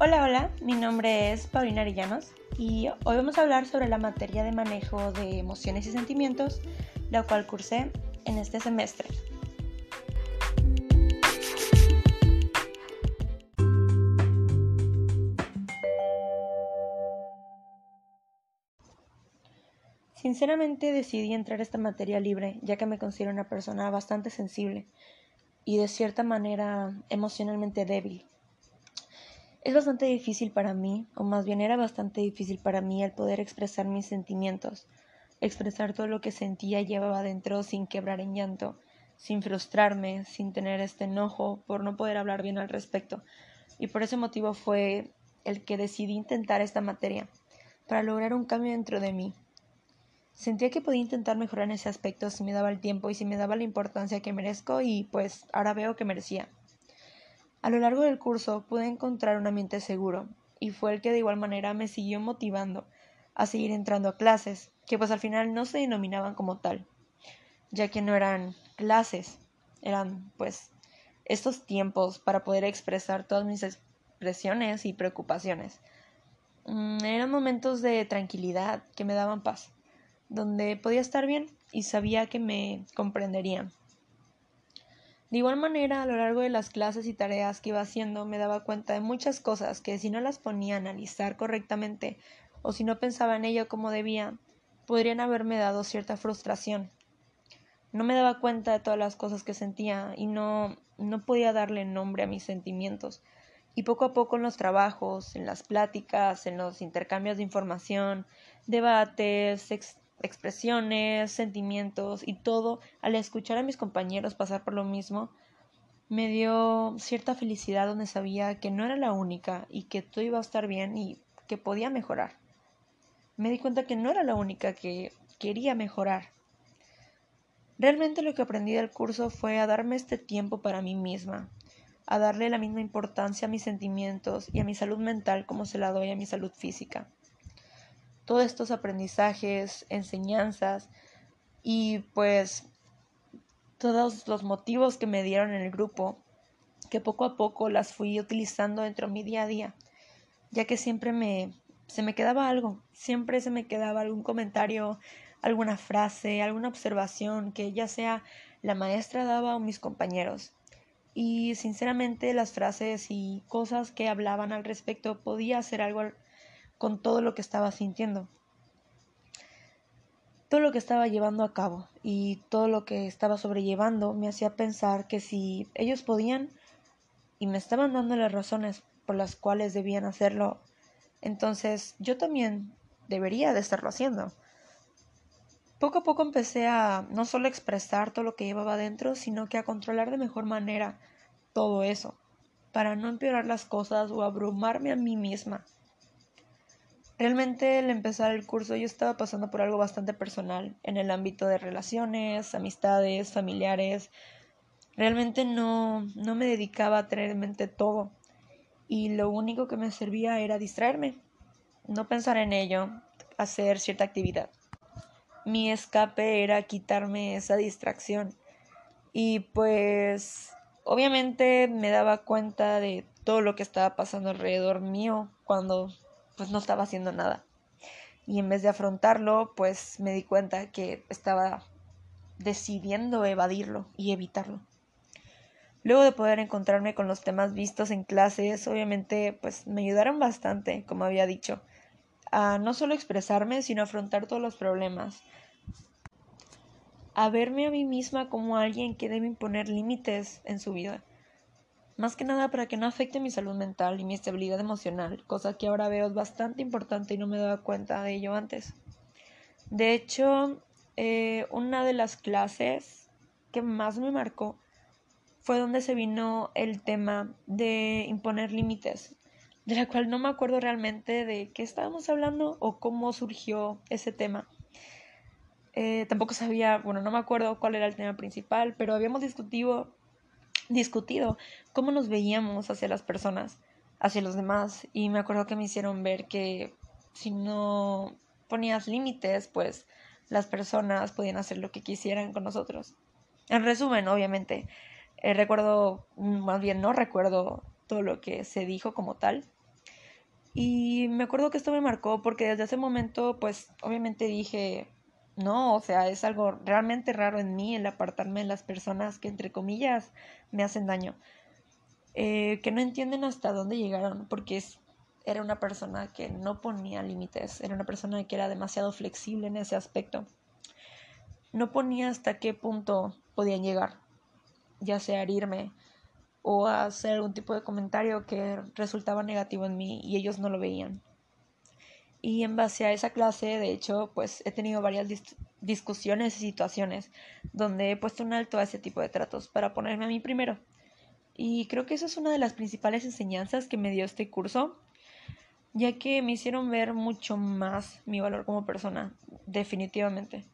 Hola, hola, mi nombre es Paulina Arillanos y hoy vamos a hablar sobre la materia de manejo de emociones y sentimientos, la cual cursé en este semestre. Sinceramente decidí entrar a esta materia libre, ya que me considero una persona bastante sensible y de cierta manera emocionalmente débil. Es bastante difícil para mí, o más bien era bastante difícil para mí el poder expresar mis sentimientos, expresar todo lo que sentía y llevaba dentro sin quebrar en llanto, sin frustrarme, sin tener este enojo por no poder hablar bien al respecto. Y por ese motivo fue el que decidí intentar esta materia, para lograr un cambio dentro de mí. Sentía que podía intentar mejorar en ese aspecto si me daba el tiempo y si me daba la importancia que merezco y pues ahora veo que merecía. A lo largo del curso pude encontrar un ambiente seguro, y fue el que de igual manera me siguió motivando a seguir entrando a clases, que pues al final no se denominaban como tal, ya que no eran clases, eran pues estos tiempos para poder expresar todas mis expresiones y preocupaciones. Mm, eran momentos de tranquilidad que me daban paz, donde podía estar bien y sabía que me comprenderían. De igual manera, a lo largo de las clases y tareas que iba haciendo, me daba cuenta de muchas cosas que si no las ponía a analizar correctamente o si no pensaba en ello como debía, podrían haberme dado cierta frustración. No me daba cuenta de todas las cosas que sentía y no, no podía darle nombre a mis sentimientos. Y poco a poco en los trabajos, en las pláticas, en los intercambios de información, debates, expresiones, sentimientos y todo, al escuchar a mis compañeros pasar por lo mismo, me dio cierta felicidad donde sabía que no era la única y que todo iba a estar bien y que podía mejorar. Me di cuenta que no era la única que quería mejorar. Realmente lo que aprendí del curso fue a darme este tiempo para mí misma, a darle la misma importancia a mis sentimientos y a mi salud mental como se la doy a mi salud física todos estos aprendizajes, enseñanzas y pues todos los motivos que me dieron en el grupo, que poco a poco las fui utilizando dentro de mi día a día, ya que siempre me se me quedaba algo, siempre se me quedaba algún comentario, alguna frase, alguna observación que ya sea la maestra daba o mis compañeros. Y sinceramente las frases y cosas que hablaban al respecto podía hacer algo con todo lo que estaba sintiendo, todo lo que estaba llevando a cabo y todo lo que estaba sobrellevando me hacía pensar que si ellos podían y me estaban dando las razones por las cuales debían hacerlo, entonces yo también debería de estarlo haciendo. Poco a poco empecé a no solo expresar todo lo que llevaba dentro, sino que a controlar de mejor manera todo eso, para no empeorar las cosas o abrumarme a mí misma. Realmente al empezar el curso yo estaba pasando por algo bastante personal en el ámbito de relaciones, amistades, familiares. Realmente no, no me dedicaba a tener en mente todo y lo único que me servía era distraerme, no pensar en ello, hacer cierta actividad. Mi escape era quitarme esa distracción y pues obviamente me daba cuenta de todo lo que estaba pasando alrededor mío cuando pues no estaba haciendo nada. Y en vez de afrontarlo, pues me di cuenta que estaba decidiendo evadirlo y evitarlo. Luego de poder encontrarme con los temas vistos en clases, obviamente pues me ayudaron bastante, como había dicho, a no solo expresarme, sino a afrontar todos los problemas, a verme a mí misma como alguien que debe imponer límites en su vida más que nada para que no afecte mi salud mental y mi estabilidad emocional, cosa que ahora veo es bastante importante y no me daba cuenta de ello antes. De hecho, eh, una de las clases que más me marcó fue donde se vino el tema de imponer límites, de la cual no me acuerdo realmente de qué estábamos hablando o cómo surgió ese tema. Eh, tampoco sabía, bueno, no me acuerdo cuál era el tema principal, pero habíamos discutido discutido cómo nos veíamos hacia las personas, hacia los demás. Y me acuerdo que me hicieron ver que si no ponías límites, pues las personas podían hacer lo que quisieran con nosotros. En resumen, obviamente, eh, recuerdo, más bien no recuerdo todo lo que se dijo como tal, Y me acuerdo que esto me marcó porque desde ese momento, pues obviamente dije, no, o sea, es algo realmente raro en mí el apartarme de las personas que, entre comillas, me hacen daño. Eh, que no entienden hasta dónde llegaron, porque es, era una persona que no ponía límites, era una persona que era demasiado flexible en ese aspecto. No ponía hasta qué punto podían llegar, ya sea herirme o hacer algún tipo de comentario que resultaba negativo en mí y ellos no lo veían. Y en base a esa clase, de hecho, pues he tenido varias discusiones y situaciones donde he puesto un alto a ese tipo de tratos para ponerme a mí primero. Y creo que esa es una de las principales enseñanzas que me dio este curso, ya que me hicieron ver mucho más mi valor como persona, definitivamente.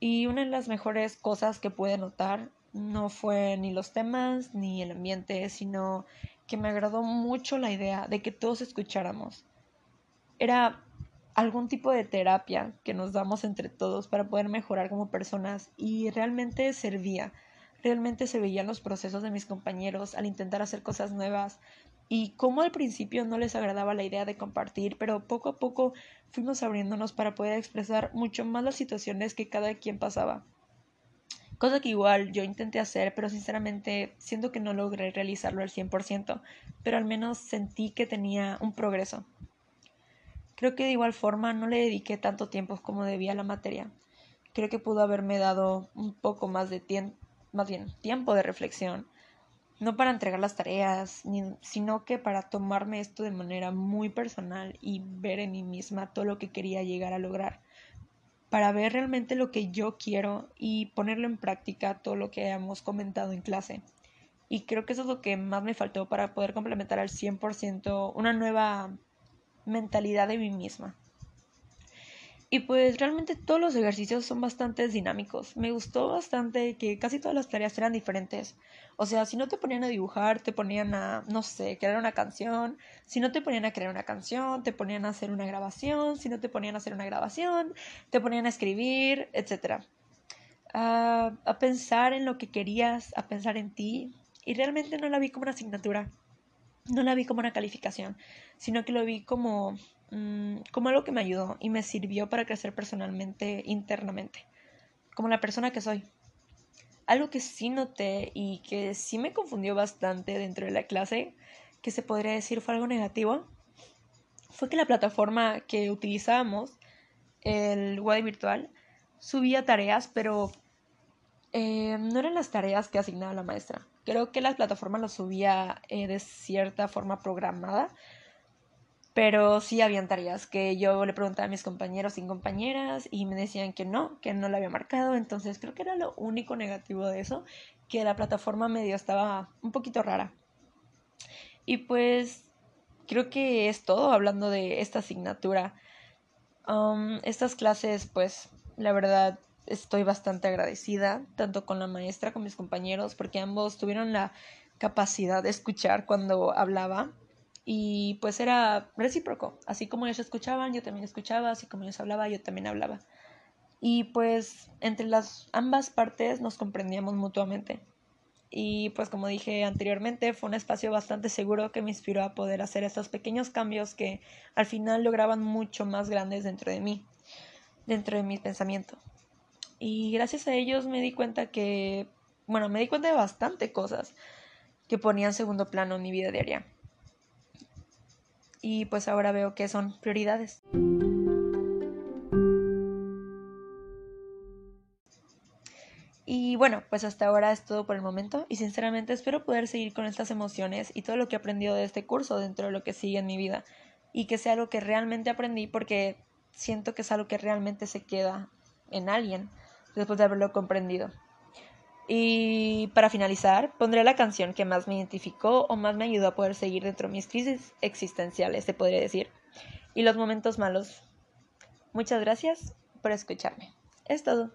Y una de las mejores cosas que pude notar no fue ni los temas ni el ambiente, sino que me agradó mucho la idea de que todos escucháramos era algún tipo de terapia que nos damos entre todos para poder mejorar como personas y realmente servía. Realmente se veían los procesos de mis compañeros al intentar hacer cosas nuevas y como al principio no les agradaba la idea de compartir, pero poco a poco fuimos abriéndonos para poder expresar mucho más las situaciones que cada quien pasaba. Cosa que igual yo intenté hacer, pero sinceramente siento que no logré realizarlo al 100%, pero al menos sentí que tenía un progreso. Creo que de igual forma no le dediqué tanto tiempo como debía a la materia. Creo que pudo haberme dado un poco más de tiempo, más bien tiempo de reflexión, no para entregar las tareas, sino que para tomarme esto de manera muy personal y ver en mí misma todo lo que quería llegar a lograr, para ver realmente lo que yo quiero y ponerlo en práctica todo lo que hemos comentado en clase. Y creo que eso es lo que más me faltó para poder complementar al 100% una nueva mentalidad de mí misma. Y pues realmente todos los ejercicios son bastante dinámicos. Me gustó bastante que casi todas las tareas eran diferentes. O sea, si no te ponían a dibujar, te ponían a, no sé, crear una canción. Si no te ponían a crear una canción, te ponían a hacer una grabación. Si no te ponían a hacer una grabación, te ponían a escribir, etc. a pensar en lo que querías, a pensar en ti. Y realmente no la vi como una asignatura no la vi como una calificación, sino que lo vi como, mm, como algo que me ayudó y me sirvió para crecer personalmente, internamente, como la persona que soy. Algo que sí noté y que sí me confundió bastante dentro de la clase, que se podría decir fue algo negativo, fue que la plataforma que utilizábamos, el web virtual, subía tareas, pero eh, no eran las tareas que asignaba la maestra. Creo que la plataforma lo subía eh, de cierta forma programada, pero sí habían tareas que yo le preguntaba a mis compañeros y compañeras y me decían que no, que no la había marcado, entonces creo que era lo único negativo de eso, que la plataforma medio estaba un poquito rara. Y pues creo que es todo hablando de esta asignatura. Um, estas clases, pues, la verdad, estoy bastante agradecida, tanto con la maestra como mis compañeros, porque ambos tuvieron la capacidad de escuchar cuando hablaba y pues era recíproco, así como ellos escuchaban, yo también escuchaba, así como ellos hablaban, yo también hablaba. Y pues entre las ambas partes nos comprendíamos mutuamente. Y pues como dije anteriormente, fue un espacio bastante seguro que me inspiró a poder hacer estos pequeños cambios que al final lograban mucho más grandes dentro de mí, dentro de mi pensamiento. Y gracias a ellos me di cuenta que, bueno, me di cuenta de bastante cosas que ponían segundo plano en mi vida diaria. Y pues ahora veo que son prioridades. Y bueno, pues hasta ahora es todo por el momento y sinceramente espero poder seguir con estas emociones y todo lo que he aprendido de este curso dentro de lo que sigue en mi vida y que sea algo que realmente aprendí porque siento que es algo que realmente se queda en alguien después de haberlo comprendido. Y para finalizar, pondré la canción que más me identificó o más me ayudó a poder seguir dentro de mis crisis existenciales, se podría decir, y los momentos malos. Muchas gracias por escucharme. Es todo.